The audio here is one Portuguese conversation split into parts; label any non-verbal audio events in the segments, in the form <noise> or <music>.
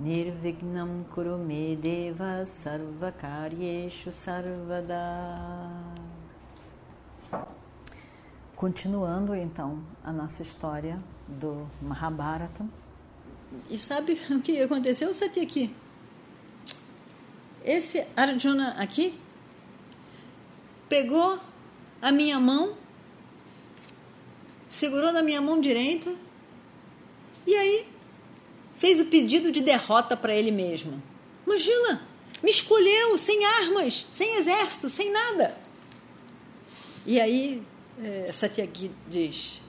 Nirvignam Kurume Deva Sarvakaryeshu Sarvada Continuando então a nossa história do Mahabharata. E sabe <laughs> o que aconteceu, Sati, aqui? Esse Arjuna aqui pegou a minha mão, segurou na minha mão direita e aí fez o pedido de derrota para ele mesmo. Imagina, me escolheu sem armas, sem exército, sem nada. E aí é, Satyaki diz: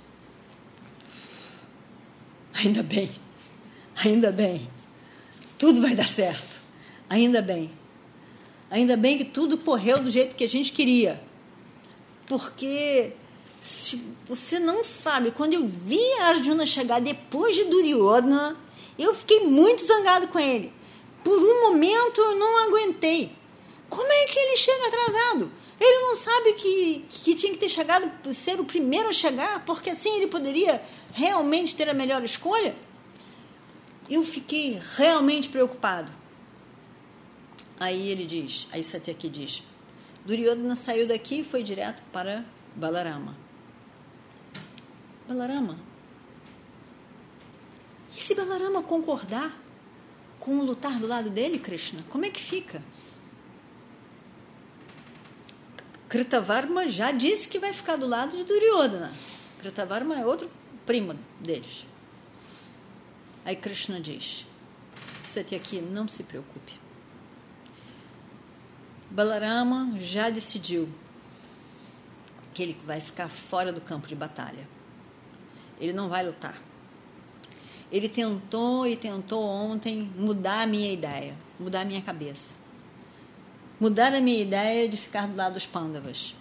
ainda bem, ainda bem, tudo vai dar certo, ainda bem. Ainda bem que tudo correu do jeito que a gente queria. Porque se você não sabe, quando eu vi a Arjuna chegar depois de Duryodhana, eu fiquei muito zangado com ele. Por um momento eu não aguentei. Como é que ele chega atrasado? Ele não sabe que, que tinha que ter chegado, ser o primeiro a chegar, porque assim ele poderia realmente ter a melhor escolha? Eu fiquei realmente preocupado. Aí ele diz, aí Satyaki diz, Duryodhana saiu daqui e foi direto para Balarama. Balarama, e se Balarama concordar com lutar do lado dele, Krishna, como é que fica? Kritavarma já disse que vai ficar do lado de Duryodhana. Kritavarma é outro primo deles. Aí Krishna diz: Satyaki, não se preocupe. Balarama já decidiu que ele vai ficar fora do campo de batalha. Ele não vai lutar. Ele tentou e tentou ontem mudar a minha ideia, mudar a minha cabeça. Mudar a minha ideia de ficar do lado dos pândavas.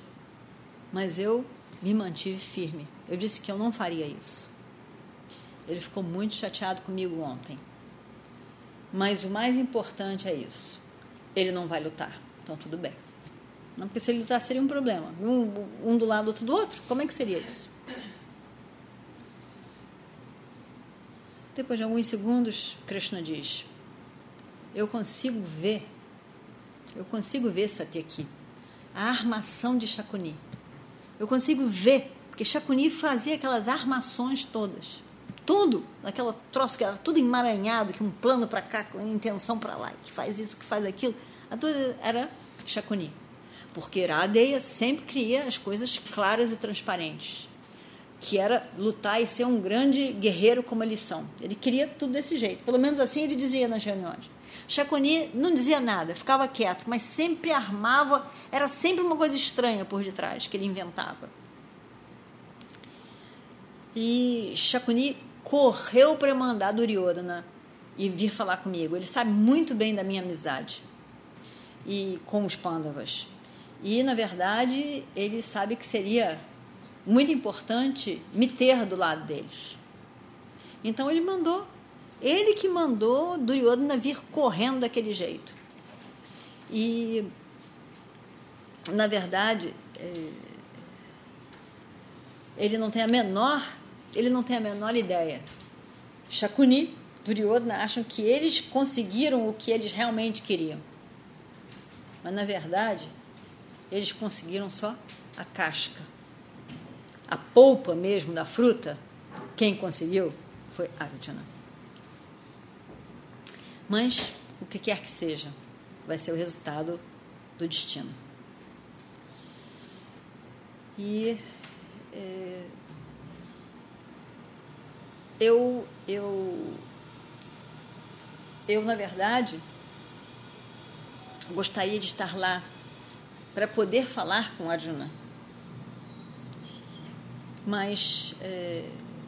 Mas eu me mantive firme. Eu disse que eu não faria isso. Ele ficou muito chateado comigo ontem. Mas o mais importante é isso. Ele não vai lutar. Então tudo bem. Não, porque se ele lutar seria um problema. Um, um do lado, outro do outro. Como é que seria isso? Depois de alguns segundos, Krishna diz: Eu consigo ver, eu consigo ver, Satyaki, a armação de Shakuni. Eu consigo ver, porque Shakuni fazia aquelas armações todas. Tudo, aquela troço que era tudo emaranhado, que um plano para cá, com intenção para lá, que faz isso, que faz aquilo. A tudo era Shakuni. Porque Iradeya sempre cria as coisas claras e transparentes que era lutar e ser um grande guerreiro como eles são. Ele queria tudo desse jeito. Pelo menos assim ele dizia nas reuniões. Chaconi não dizia nada, ficava quieto, mas sempre armava, era sempre uma coisa estranha por detrás que ele inventava. E Chaconi correu para mandar Duryodhana e vir falar comigo. Ele sabe muito bem da minha amizade e com os Pandavas. E na verdade, ele sabe que seria muito importante me ter do lado deles. Então ele mandou, ele que mandou Duryodhana vir correndo daquele jeito. E, na verdade, é, ele não tem a menor, ele não tem a menor ideia. Shakuni, Duryodhana acham que eles conseguiram o que eles realmente queriam. Mas na verdade, eles conseguiram só a casca a polpa mesmo da fruta, quem conseguiu foi Arjuna. Mas o que quer que seja, vai ser o resultado do destino. E é, eu, eu, eu, na verdade, gostaria de estar lá para poder falar com Arjuna mas é,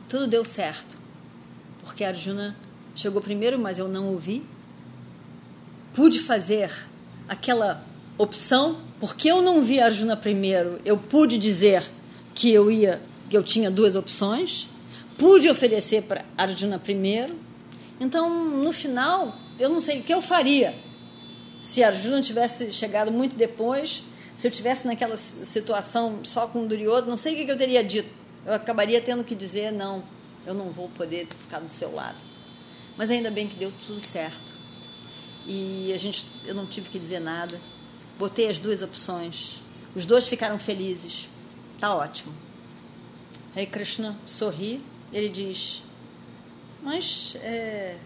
tudo deu certo, porque Arjuna chegou primeiro, mas eu não ouvi. pude fazer aquela opção, porque eu não vi Arjuna primeiro, eu pude dizer que eu ia, que eu tinha duas opções, pude oferecer para Arjuna primeiro. Então, no final, eu não sei o que eu faria se Arjuna tivesse chegado muito depois, se eu tivesse naquela situação só com Duryodhana, não sei o que eu teria dito. Eu acabaria tendo que dizer não, eu não vou poder ficar do seu lado. Mas ainda bem que deu tudo certo. E a gente, eu não tive que dizer nada. Botei as duas opções. Os dois ficaram felizes. Tá ótimo. Aí Krishna sorri. Ele diz: Mas é,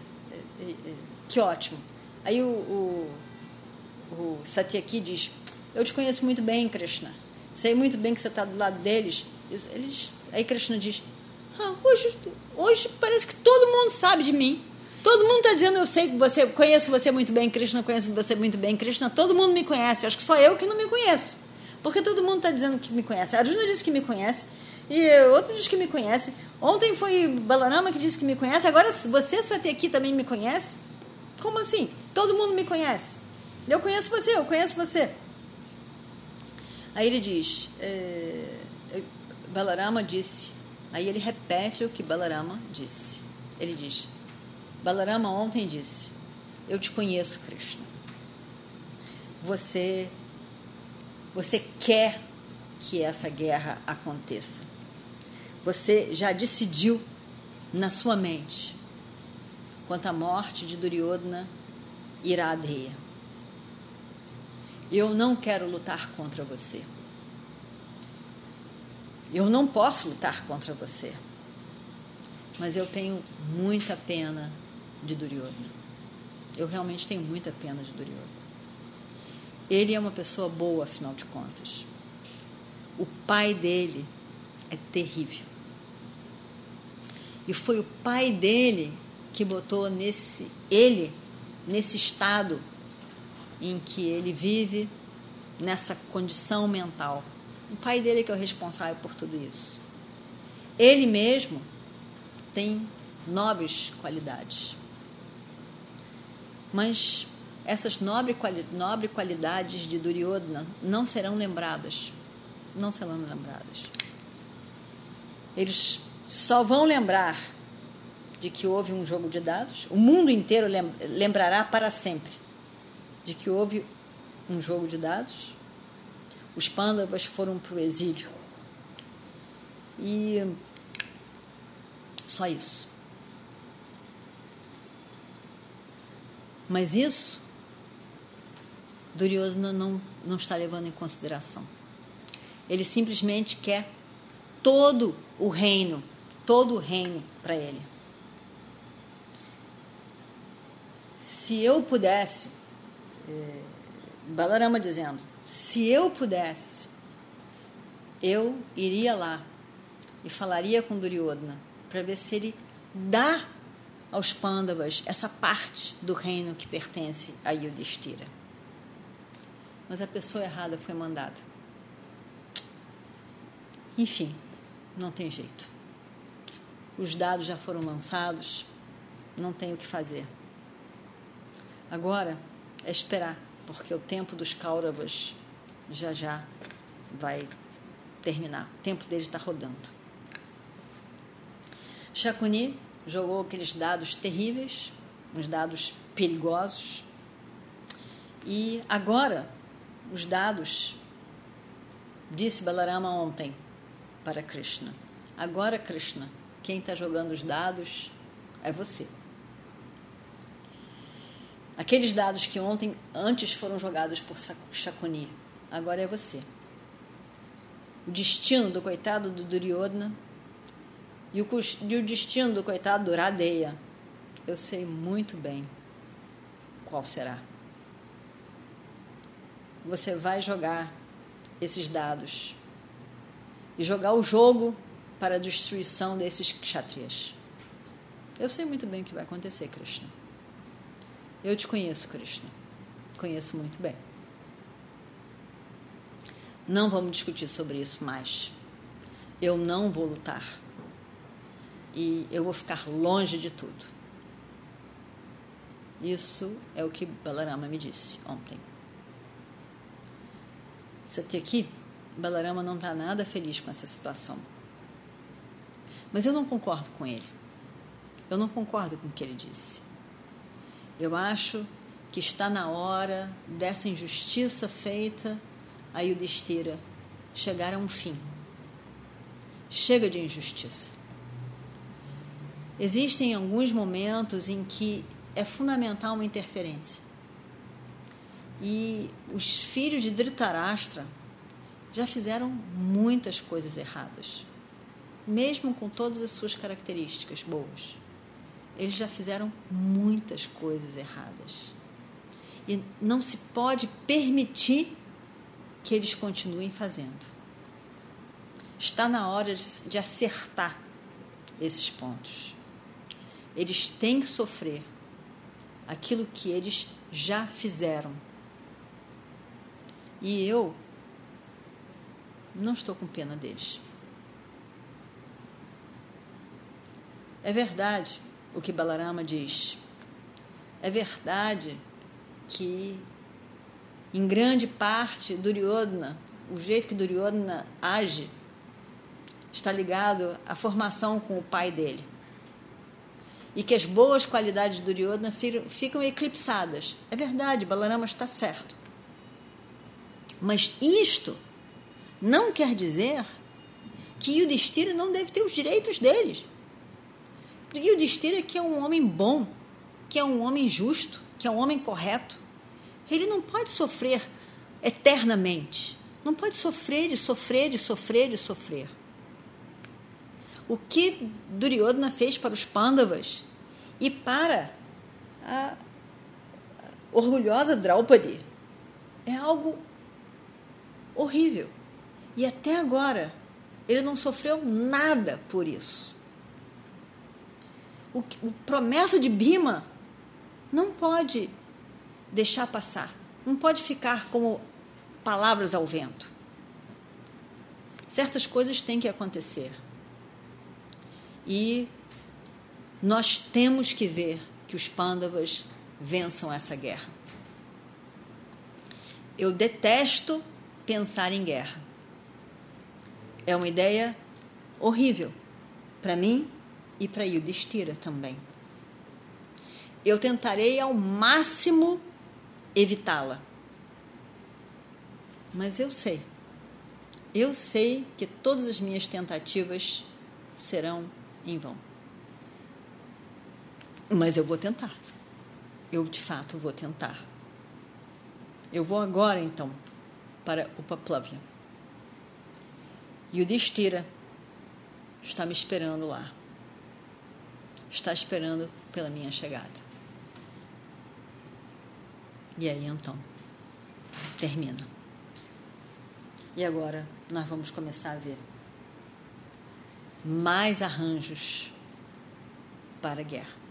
é, é, que ótimo. Aí o, o, o Satyaki diz: Eu te conheço muito bem, Krishna. Sei muito bem que você está do lado deles. Eles, aí Krishna diz: ah, hoje, hoje parece que todo mundo sabe de mim. Todo mundo está dizendo, eu sei que você, conheço você muito bem, Krishna, conheço você muito bem, Krishna. Todo mundo me conhece. Acho que só eu que não me conheço. Porque todo mundo está dizendo que me conhece. Arjuna disse que me conhece. E outro diz que me conhece. Ontem foi Balarama que disse que me conhece. Agora você, aqui também me conhece? Como assim? Todo mundo me conhece. Eu conheço você, eu conheço você. Aí ele diz, é, Balarama disse, aí ele repete o que Balarama disse. Ele diz, Balarama ontem disse: Eu te conheço, Krishna. Você, você quer que essa guerra aconteça. Você já decidiu na sua mente quanto à morte de Duryodhana Iradeya. Eu não quero lutar contra você. Eu não posso lutar contra você. Mas eu tenho muita pena de Duryodhana. Eu realmente tenho muita pena de Duryodhana. Ele é uma pessoa boa, afinal de contas. O pai dele é terrível. E foi o pai dele que botou nesse ele nesse estado em que ele vive, nessa condição mental. O pai dele que é o responsável por tudo isso. Ele mesmo tem nobres qualidades. Mas essas nobre, nobre qualidades de Duryodhana não serão lembradas. Não serão lembradas. Eles só vão lembrar de que houve um jogo de dados. O mundo inteiro lembrará para sempre de que houve um jogo de dados. Os pândavas foram para o exílio. E só isso. Mas isso Duryodhana não, não está levando em consideração. Ele simplesmente quer todo o reino, todo o reino para ele. Se eu pudesse, é, Balarama dizendo, se eu pudesse, eu iria lá e falaria com Duryodhana para ver se ele dá aos Pandavas essa parte do reino que pertence a Yudhishthira. Mas a pessoa errada foi mandada. Enfim, não tem jeito. Os dados já foram lançados, não tem o que fazer. Agora é esperar, porque o tempo dos Kauravas já já vai terminar. O tempo deles está rodando. Shakuni jogou aqueles dados terríveis, uns dados perigosos. E agora, os dados, disse Balarama ontem para Krishna. Agora, Krishna, quem está jogando os dados é você. Aqueles dados que ontem, antes foram jogados por Shakuni, agora é você. O destino do coitado do Duryodhana e o, e o destino do coitado do Radeia, eu sei muito bem qual será. Você vai jogar esses dados e jogar o jogo para a destruição desses kshatriyas. Eu sei muito bem o que vai acontecer, Krishna. Eu te conheço, Krishna. Conheço muito bem. Não vamos discutir sobre isso mais. Eu não vou lutar e eu vou ficar longe de tudo. Isso é o que Balarama me disse ontem. aqui, Balarama não está nada feliz com essa situação. Mas eu não concordo com ele. Eu não concordo com o que ele disse. Eu acho que está na hora dessa injustiça feita a Yudhishthira chegar a um fim. Chega de injustiça. Existem alguns momentos em que é fundamental uma interferência. E os filhos de Dhritarashtra já fizeram muitas coisas erradas, mesmo com todas as suas características boas. Eles já fizeram muitas coisas erradas. E não se pode permitir que eles continuem fazendo. Está na hora de acertar esses pontos. Eles têm que sofrer aquilo que eles já fizeram. E eu não estou com pena deles. É verdade o que Balarama diz. É verdade que, em grande parte, Duryodhana, o jeito que Duryodhana age, está ligado à formação com o pai dele e que as boas qualidades do Duryodhana ficam eclipsadas. É verdade, Balarama está certo. Mas isto não quer dizer que Yudhishthira não deve ter os direitos deles. Yudhishthira que é um homem bom, que é um homem justo, que é um homem correto. Ele não pode sofrer eternamente. Não pode sofrer e sofrer e sofrer e sofrer. O que Duryodhana fez para os Pandavas e para a orgulhosa Draupadi é algo horrível. E até agora ele não sofreu nada por isso. O, o promessa de Bima não pode deixar passar, não pode ficar como palavras ao vento. Certas coisas têm que acontecer. E nós temos que ver que os Pandavas vençam essa guerra. Eu detesto pensar em guerra. É uma ideia horrível para mim e para Yudhishthira também. Eu tentarei ao máximo evitá-la. Mas eu sei, eu sei que todas as minhas tentativas serão em vão. Mas eu vou tentar. Eu, de fato, vou tentar. Eu vou agora, então, para o Paplavia. E o Destira está me esperando lá. Está esperando pela minha chegada. E aí então, termina. E agora nós vamos começar a ver mais arranjos para a guerra.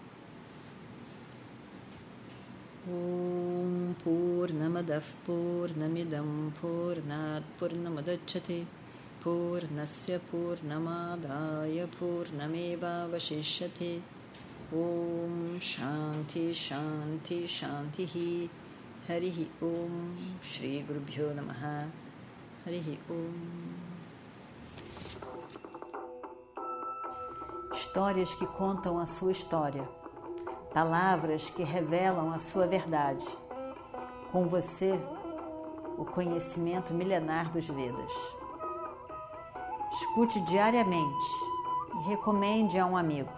Om Purnamadav Purnamidam Purnat Purnamadachati Purnasya Purnamadaya Purnameva Vashishyati Om Shanti Shanti Shanti हरिः ॐ श्रीगुरुभ्यो नमः हरिः ॐ Histórias que contam a sua história. palavras que revelam a sua verdade. Com você, o conhecimento milenar dos Vedas. Escute diariamente e recomende a um amigo.